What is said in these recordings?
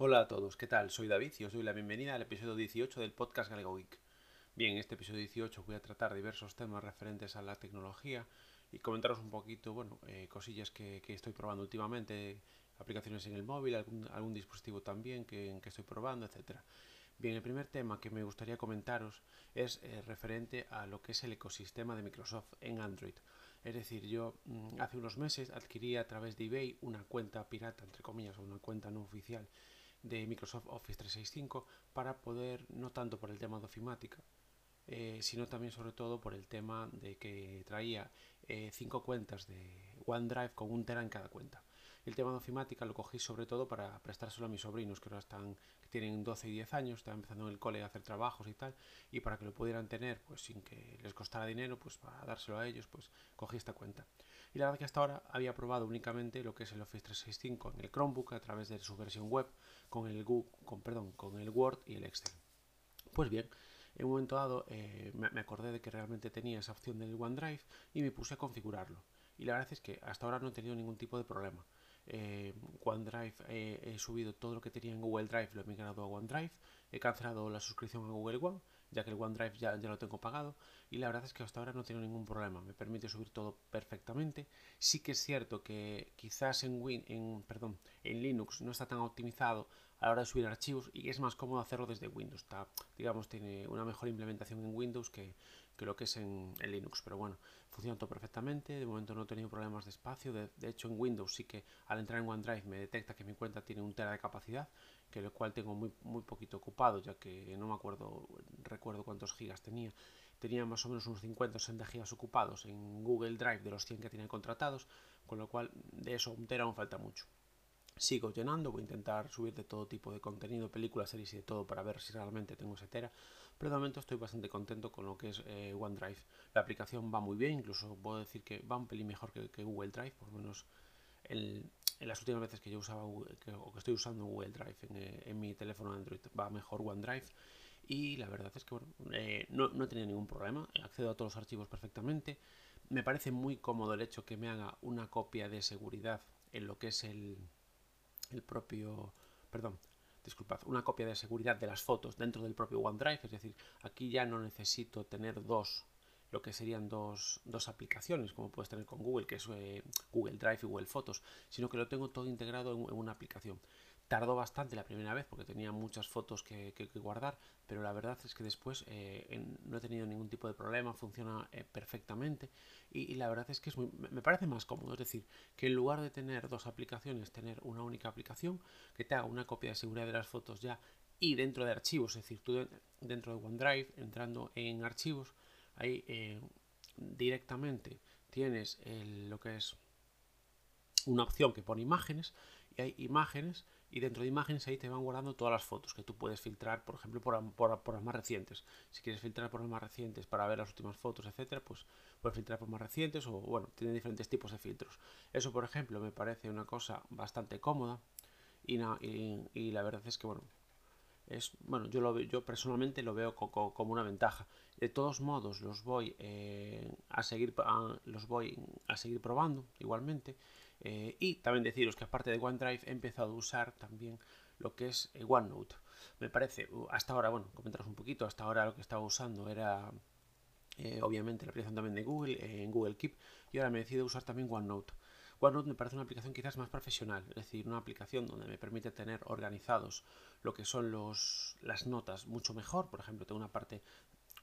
Hola a todos, ¿qué tal? Soy David y os doy la bienvenida al episodio 18 del podcast Galego Geek. Bien, en este episodio 18 voy a tratar diversos temas referentes a la tecnología y comentaros un poquito, bueno, eh, cosillas que, estoy probando últimamente, aplicaciones en el móvil, algún, dispositivo también que, que estoy probando, etcétera. Bien, el primer tema que me gustaría comentaros es eh, referente a lo que es el ecosistema de Microsoft en Android. Es decir, yo mm, hace unos meses adquirí a través de eBay una cuenta pirata, entre comillas, o una cuenta no oficial de Microsoft Office 365 para poder, no tanto por el tema de ofimática, eh, sino también sobre todo por el tema de que traía eh, cinco cuentas de OneDrive con un tera en cada cuenta. El tema de ofimática lo cogí sobre todo para prestárselo a mis sobrinos que ahora están, que tienen 12 y 10 años, están empezando en el cole a hacer trabajos y tal, y para que lo pudieran tener pues sin que les costara dinero, pues para dárselo a ellos, pues cogí esta cuenta. Y la verdad que hasta ahora había probado únicamente lo que es el Office 365 en el Chromebook a través de su versión web con el, Google, con, perdón, con el Word y el Excel. Pues bien, en un momento dado eh, me acordé de que realmente tenía esa opción del OneDrive y me puse a configurarlo. Y la verdad es que hasta ahora no he tenido ningún tipo de problema. Eh, OneDrive eh, he subido todo lo que tenía en Google Drive, lo he migrado a OneDrive, he cancelado la suscripción a Google One, ya que el OneDrive ya, ya lo tengo pagado y la verdad es que hasta ahora no tengo ningún problema, me permite subir todo perfectamente. Sí que es cierto que quizás en, Win, en, perdón, en Linux no está tan optimizado a la hora de subir archivos y es más cómodo hacerlo desde Windows. Está, digamos, tiene una mejor implementación en Windows que, lo que es en, Linux. Pero bueno, funciona todo perfectamente. De momento no he tenido problemas de espacio. De, hecho, en Windows sí que al entrar en OneDrive me detecta que mi cuenta tiene un tera de capacidad, que lo cual tengo muy, muy poquito ocupado, ya que no me acuerdo, recuerdo cuántos gigas tenía. Tenía más o menos unos 50 o 60 gigas ocupados en Google Drive de los 100 que tienen contratados, con lo cual de eso un tera aún falta mucho sigo llenando, voy a intentar subir de todo tipo de contenido, películas, series y de todo para ver si realmente tengo ese tera, pero de momento estoy bastante contento con lo que es eh, OneDrive. La aplicación va muy bien, incluso puedo decir que va un pelín mejor que, Google Drive, por lo menos en, las últimas veces que yo usaba o que estoy usando Google Drive eh, en, mi teléfono Android va mejor OneDrive y la verdad es que bueno, eh, no, no he tenido ningún problema, accedo a todos los archivos perfectamente. Me parece muy cómodo el hecho que me haga una copia de seguridad en lo que es el, el propio, perdón, disculpad, una copia de seguridad de las fotos dentro del propio OneDrive, es decir, aquí ya no necesito tener dos, lo que serían dos, dos aplicaciones, como puedes tener con Google, que es eh, Google Drive y Google Fotos, sino que lo tengo todo integrado en una aplicación. Tardó bastante la primera vez porque tenía muchas fotos que, guardar, pero la verdad es que después eh, no he tenido ningún tipo de problema, funciona eh, perfectamente y, la verdad es que es me parece más cómodo. Es decir, que en lugar de tener dos aplicaciones, tener una única aplicación que te haga una copia de seguridad de las fotos ya y dentro de archivos, es decir, tú dentro de OneDrive, entrando en archivos, ahí eh, directamente tienes lo que es una opción que pone imágenes y hay imágenes y dentro de imágenes ahí te van guardando todas las fotos que tú puedes filtrar, por ejemplo, por, por, las más recientes. Si quieres filtrar por las más recientes para ver las últimas fotos, etcétera, pues puedes filtrar por más recientes o, bueno, tiene diferentes tipos de filtros. Eso, por ejemplo, me parece una cosa bastante cómoda y, y, la verdad es que, bueno, es, bueno, yo, lo, yo personalmente lo veo como una ventaja. De todos modos, los voy eh, a seguir, los voy a seguir probando igualmente eh, y también deciros que aparte de OneDrive he empezado a usar también lo que es eh, OneNote. Me parece, uh, hasta ahora, bueno, comentaros un poquito, hasta ahora lo que estaba usando era eh, obviamente la aplicación también de Google, en Google Keep, y ahora me decido usar también OneNote. OneNote me parece una aplicación quizás más profesional, es decir, una aplicación donde me permite tener organizados lo que son los, las notas mucho mejor. Por ejemplo, tengo una parte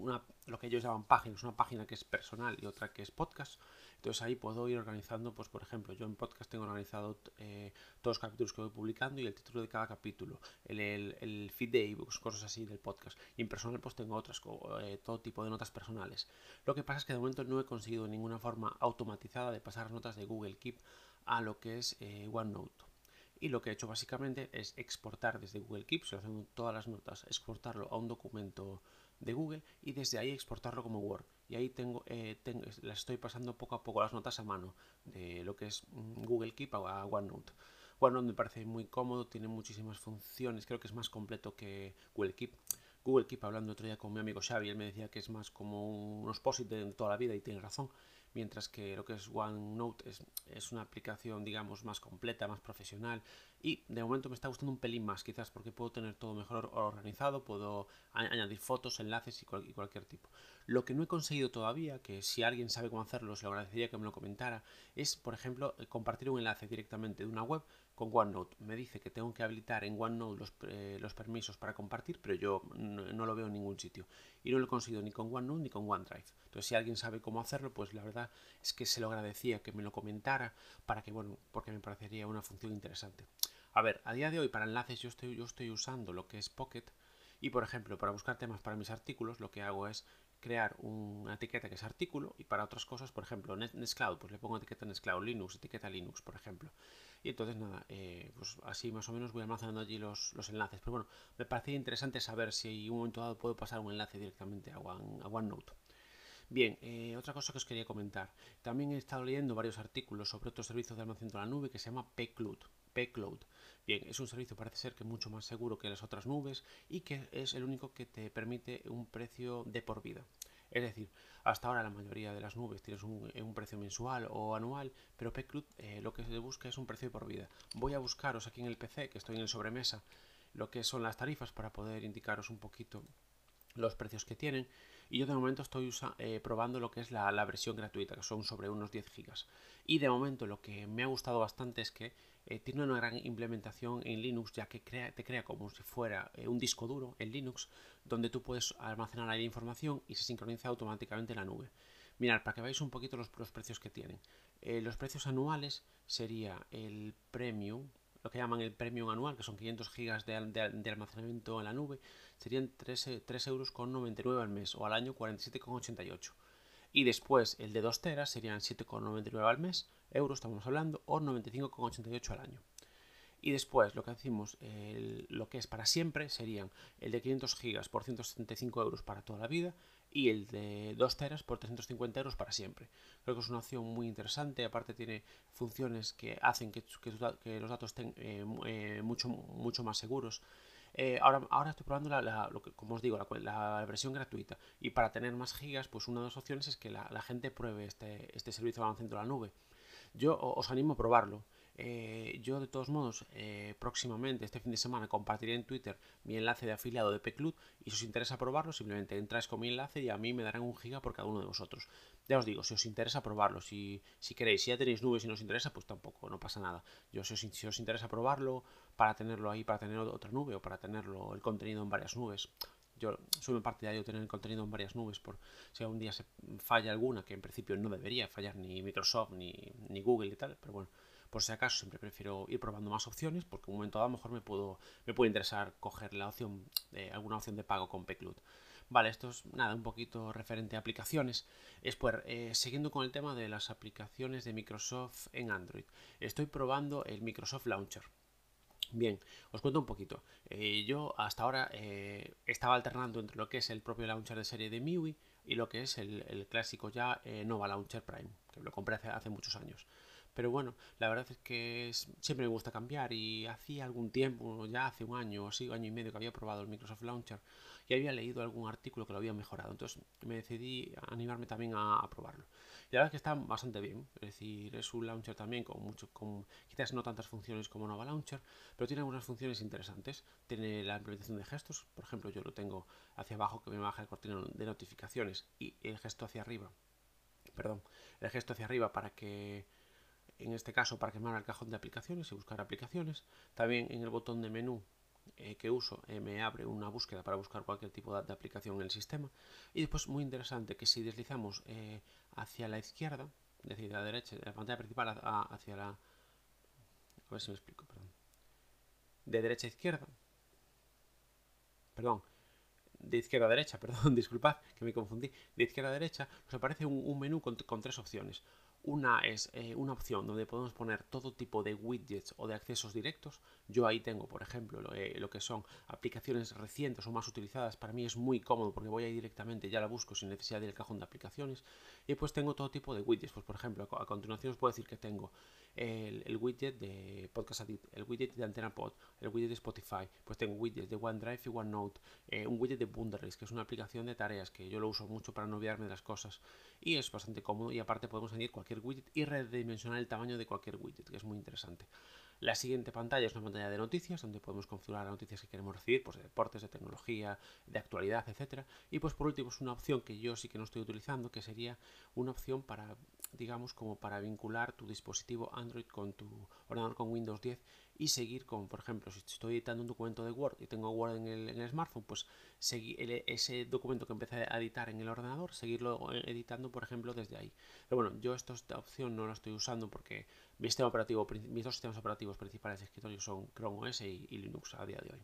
una, lo que ellos llaman páginas, una página que es personal y otra que es podcast. Entonces ahí puedo ir organizando, pues por ejemplo, yo en podcast tengo organizado eh, todos los capítulos que voy publicando y el título de cada capítulo, el, el, feed de ebooks, cosas así del podcast. Y en personal pues tengo otras, eh, todo tipo de notas personales. Lo que pasa es que de momento no he conseguido ninguna forma automatizada de pasar notas de Google Keep a lo que es eh, OneNote. Y lo que he hecho básicamente es exportar desde Google Keep, si hacen todas las notas, exportarlo a un documento de Google y desde ahí exportarlo como Word. Y ahí tengo, eh, tengo, las estoy pasando poco a poco las notas a mano de lo que es mm, Google Keep a OneNote. OneNote me parece muy cómodo, tiene muchísimas funciones, creo que es más completo que Google Keep. Google Keep, hablando otro día con mi amigo Xavi, él me decía que es más como unos posit de toda la vida y tiene razón, mientras que lo que es OneNote es, es una aplicación, digamos, más completa, más profesional y de momento me está gustando un pelín más, quizás porque puedo tener todo mejor organizado, puedo añadir fotos, enlaces y, cualquier tipo. Lo que no he conseguido todavía, que si alguien sabe cómo hacerlo, se lo agradecería que me lo comentara, es, por ejemplo, compartir un enlace directamente de una web con OneNote. Me dice que tengo que habilitar en OneNote los, eh, los permisos para compartir, pero yo no, lo veo en ningún sitio. Y no lo he conseguido ni con OneNote ni con OneDrive. Entonces, si alguien sabe cómo hacerlo, pues la verdad es que se lo agradecía que me lo comentara para que, bueno, porque me parecería una función interesante. A ver, a día de hoy para enlaces yo estoy, yo estoy usando lo que es Pocket y por ejemplo para buscar temas para mis artículos lo que hago es crear una etiqueta que es artículo y para otras cosas, por ejemplo, Nextcloud, pues le pongo etiqueta Nextcloud, Linux, etiqueta Linux, por ejemplo. Y entonces nada, eh, pues así más o menos voy almacenando allí los, enlaces. Pero bueno, me parecía interesante saber si en un momento dado puedo pasar un enlace directamente a, One, a OneNote. Bien, eh, otra cosa que os quería comentar. También he estado leyendo varios artículos sobre otro servicio de almacenamiento de la nube que se llama pCloud. pCloud. Bien, es un servicio parece ser que mucho más seguro que las otras nubes y que es el único que te permite un precio de por vida. Es decir, hasta ahora la mayoría de las nubes tienes un, un precio mensual o anual, pero pCloud eh, lo que se busca es un precio de por vida. Voy a buscaros aquí en el PC, que estoy en el sobremesa, lo que son las tarifas para poder indicaros un poquito los precios que tienen. Y yo de momento estoy eh, probando lo que es la, versión gratuita que son sobre unos 10 gigas. Y de momento lo que me ha gustado bastante es que eh, tiene una gran implementación en Linux ya que crea, te crea como si fuera eh, un disco duro en Linux donde tú puedes almacenar ahí información y se sincroniza automáticamente en la nube. Mirad, para que veáis un poquito los, los precios que tienen. los precios anuales sería el Premium, lo que llaman el premium anual, que son 500 gigas de, almacenamiento en la nube, serían 3, euros con 99 al mes o al año 47,88. Y después el de 2 teras serían 7,99 al mes, euros estamos hablando, o 95,88 al año. Y después lo que decimos, lo que es para siempre, serían el de 500 gigas por 175 euros para toda la vida y el de 2 teras por 350 euros para siempre. Creo que es una opción muy interesante, aparte tiene funciones que hacen que, los datos estén eh, eh, mucho, mucho más seguros. Eh, ahora, ahora estoy probando la, lo que, como os digo, la, versión gratuita. Y para tener más gigas, pues una de las opciones es que la, gente pruebe este, este servicio centro de la nube. Yo os animo a probarlo. Eh, yo de todos modos eh, próximamente este fin de semana compartiré en Twitter mi enlace de afiliado de Peclut y si os interesa probarlo simplemente entráis con mi enlace y a mí me darán un giga por cada uno de vosotros. Ya os digo, si os interesa probarlo, si, si queréis, si ya tenéis nubes y no os interesa, pues tampoco, no pasa nada. Yo si os, si os interesa probarlo para tenerlo ahí, para tener otra nube o para tenerlo el contenido en varias nubes, yo soy muy partidario de tener el contenido en varias nubes por si algún día se falla alguna, que en principio no debería fallar ni Microsoft ni, ni Google y tal, pero bueno, por si acaso siempre prefiero ir probando más opciones porque en un momento dado a lo mejor me puedo me puede interesar coger la opción de alguna opción de pago con Peclut. Vale, esto es nada, un poquito referente a aplicaciones. Es pues, eh, siguiendo con el tema de las aplicaciones de Microsoft en Android. Estoy probando el Microsoft Launcher. Bien, os cuento un poquito. Eh, yo hasta ahora eh, estaba alternando entre lo que es el propio launcher de serie de MIUI y lo que es el, clásico ya Nova Launcher Prime, que lo compré hace muchos años. Pero bueno, la verdad es que siempre me gusta cambiar y hacía algún tiempo, ya hace un año o así, año y medio que había probado el Microsoft Launcher y había leído algún artículo que lo había mejorado. Entonces me decidí animarme también a, probarlo. Y la verdad es que está bastante bien. Es decir, es un launcher también con mucho, con quizás no tantas funciones como Nova Launcher, pero tiene algunas funciones interesantes. Tiene la implementación de gestos. Por ejemplo, yo lo tengo hacia abajo que me baja el cortina de notificaciones y el gesto hacia arriba. Perdón, el gesto hacia arriba para que en este caso para quemar el cajón de aplicaciones y buscar aplicaciones. También en el botón de menú eh, que uso eh, me abre una búsqueda para buscar cualquier tipo de, aplicación en el sistema. Y después muy interesante que si deslizamos eh, hacia la izquierda, es decir, de la derecha, de la pantalla principal hacia la... A ver si me explico, perdón. De derecha a izquierda. Perdón, de izquierda a derecha, perdón, disculpad que me confundí, de izquierda a derecha nos aparece un, menú con, tres opciones. Una es eh, una opción donde podemos poner todo tipo de widgets o de accesos directos. Yo ahí tengo, por ejemplo, lo, eh, que son aplicaciones recientes o más utilizadas. Para mí es muy cómodo porque voy ahí directamente, ya la busco sin necesidad del cajón de aplicaciones. Y pues tengo todo tipo de widgets. Pues por ejemplo, a continuación os puedo decir que tengo el, widget de Podcast Addict, el widget de Antena Pod, el widget de Spotify. Pues tengo widgets de OneDrive y OneNote, eh, un widget de Bunderlist, que es una aplicación de tareas que yo lo uso mucho para no olvidarme de las cosas. y es bastante cómodo y aparte podemos añadir cualquier widget y redimensionar el tamaño de cualquier widget, que es muy interesante. La siguiente pantalla es una pantalla de noticias, donde podemos configurar las noticias que queremos recibir, pues de deportes, de tecnología, de actualidad, etcétera. Y pues por último es una opción que yo sí que no estoy utilizando, que sería una opción para, digamos, como para vincular tu dispositivo Android con tu ordenador con Windows 10 y seguir con, por ejemplo, si estoy editando un documento de Word y tengo Word en el, smartphone, pues seguir ese documento que empecé a editar en el ordenador, seguirlo editando, por ejemplo, desde ahí. Pero bueno, yo esta opción no la estoy usando porque mi sistema operativo, mis dos sistemas operativos principales de escritorio son Chrome OS y, Linux a día de hoy.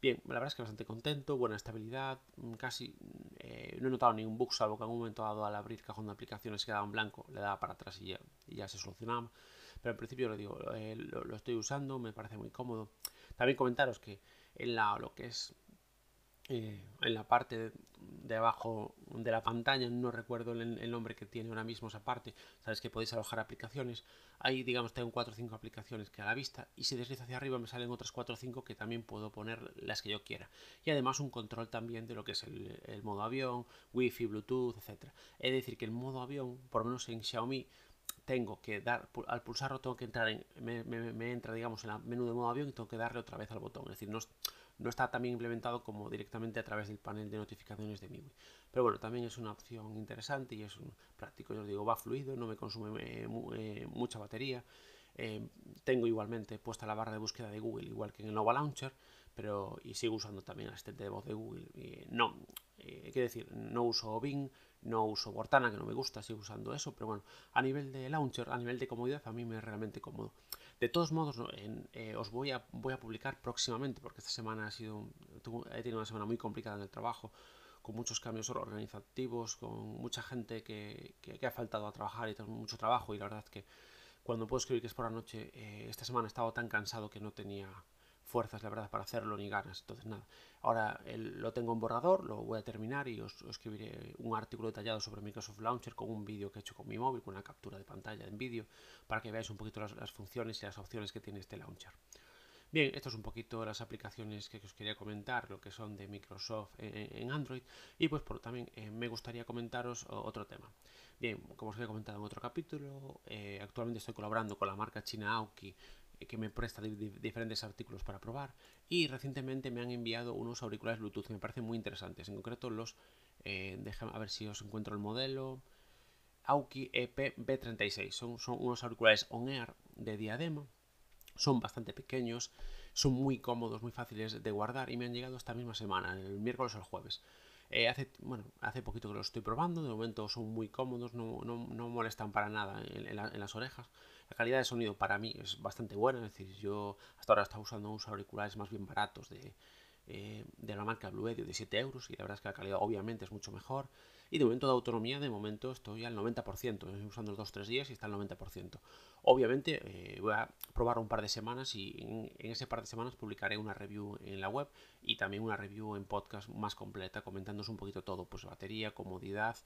Bien, la verdad es que bastante contento, buena estabilidad, mm, casi eh, no he notado ningún bug, salvo que en un momento dado al abrir cajón de aplicaciones quedaba en blanco, le daba para atrás y ya, se solucionaba. Pero al principio lo digo, eh, lo, estoy usando, me parece muy cómodo. También comentaros que en la, lo que es eh, en la parte de abajo de la pantalla, no recuerdo el, nombre que tiene ahora mismo esa parte, sabes que podéis alojar aplicaciones, ahí digamos tengo 4 o 5 aplicaciones que a la vista y si deslizo hacia arriba me salen otras 4 o 5 que también puedo poner las que yo quiera. Y además un control también de lo que es el, modo avión, wifi, bluetooth, etcétera. Es decir que el modo avión, por lo menos en Xiaomi, tengo que dar, al pulsarlo tengo que entrar en, me, entra digamos en el menú de modo avión y tengo que darle otra vez al botón, es decir, no, no está también implementado como directamente a través del panel de notificaciones de MIUI. Pero bueno, también es una opción interesante y es un práctico, yo os digo, va fluido, no me consume eh, eh, mucha batería. Eh, tengo igualmente puesta la barra de búsqueda de Google, igual que en el Nova Launcher, pero y sigo usando también el asistente de voz de Google. no, quiero decir, no uso Bing, no uso Cortana, que no me gusta, sigo usando eso, pero bueno, a nivel de launcher, a nivel de comodidad, a mí me es realmente cómodo. De todos modos, eh, os voy a, voy a publicar próximamente, porque esta semana ha sido, he tenido una semana muy complicada en el trabajo, con muchos cambios organizativos, con mucha gente que, que, ha faltado a trabajar y tengo mucho trabajo, y la verdad que cuando puedo escribir que es por la noche, eh, esta semana he estado tan cansado que no tenía fuerzas, la verdad, para hacerlo ni ganas. Entonces, nada, ahora lo tengo en borrador, lo voy a terminar y os, escribiré un artículo detallado sobre Microsoft Launcher con un vídeo que he hecho con mi móvil, con una captura de pantalla en vídeo, para que veáis un poquito las, funciones y las opciones que tiene este launcher. Bien, esto es un poquito las aplicaciones que os quería comentar, lo que son de Microsoft en, Android. Y pues por, también eh, me gustaría comentaros otro tema. Bien, como os había comentado en otro capítulo, eh, actualmente estoy colaborando con la marca china Aoki que me presta diferentes artículos para probar y recientemente me han enviado unos auriculares Bluetooth que me parecen muy interesantes. En concreto los, eh, a ver si os encuentro el modelo, Auki EP B36. Son, son unos auriculares on-air de diadema, son bastante pequeños, son muy cómodos, muy fáciles de guardar y me han llegado esta misma semana, el miércoles o el jueves. Eh, hace, bueno, hace poquito que los estoy probando, de momento son muy cómodos, no, no, molestan para nada en, las orejas. La calidad de sonido para mí es bastante buena, es decir, yo hasta ahora estaba usando unos auriculares más bien baratos de, eh, de la marca Blue de 7 euros y la verdad es que la calidad obviamente es mucho mejor. Y de momento de autonomía, de momento estoy al 90%, estoy usando los 2-3 días y está al 90%. Obviamente eh, voy a probar un par de semanas y en, ese par de semanas publicaré una review en la web y también una review en podcast más completa comentándoos un poquito todo, pues batería, comodidad,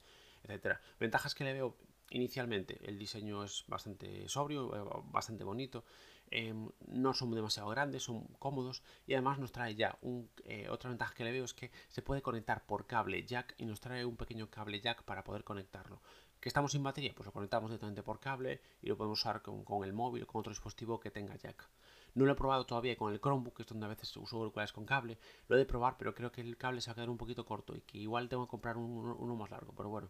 etcétera. Ventajas que le veo inicialmente, el diseño es bastante sobrio, eh, bastante bonito, em, no son demasiado grandes, son cómodos y además nos trae ya un, eh, otra ventaja que le veo es que se puede conectar por cable jack y nos trae un pequeño cable jack para poder conectarlo. ¿Que estamos sin batería? Pues lo conectamos directamente por cable y lo podemos usar con, el móvil o con otro dispositivo que tenga jack. No lo he probado todavía con el Chromebook, que es donde a veces uso auriculares con cable. Lo he de probar, pero creo que el cable se va a quedar un poquito corto y que igual tengo que comprar uno más largo. Pero bueno,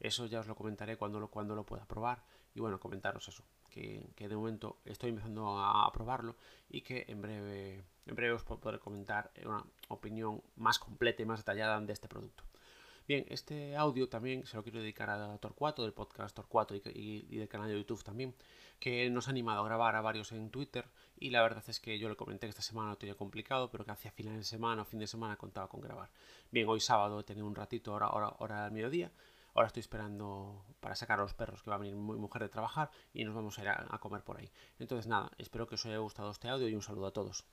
eso ya os lo comentaré cuando lo, cuando lo pueda probar. Y bueno, comentaros eso, que, de momento estoy empezando a, probarlo y que en breve, en breve os podré comentar una opinión más completa y más detallada de este producto. Bien, este audio también se lo quiero dedicar a Torcuato, del podcast Torcuato y, y, del canal de YouTube también, que nos ha animado a grabar a varios en Twitter y la verdad es que yo le comenté que esta semana lo tenía complicado, pero que hacia final de semana o fin de semana contaba con grabar. Bien, hoy sábado he tenido un ratito, hora, hora, hora al mediodía, Ahora estoy esperando para sacar a los perros que va a venir mi mujer de trabajar y nos vamos a ir a, comer por ahí. Entonces nada, espero que os haya gustado este audio y un saludo a todos.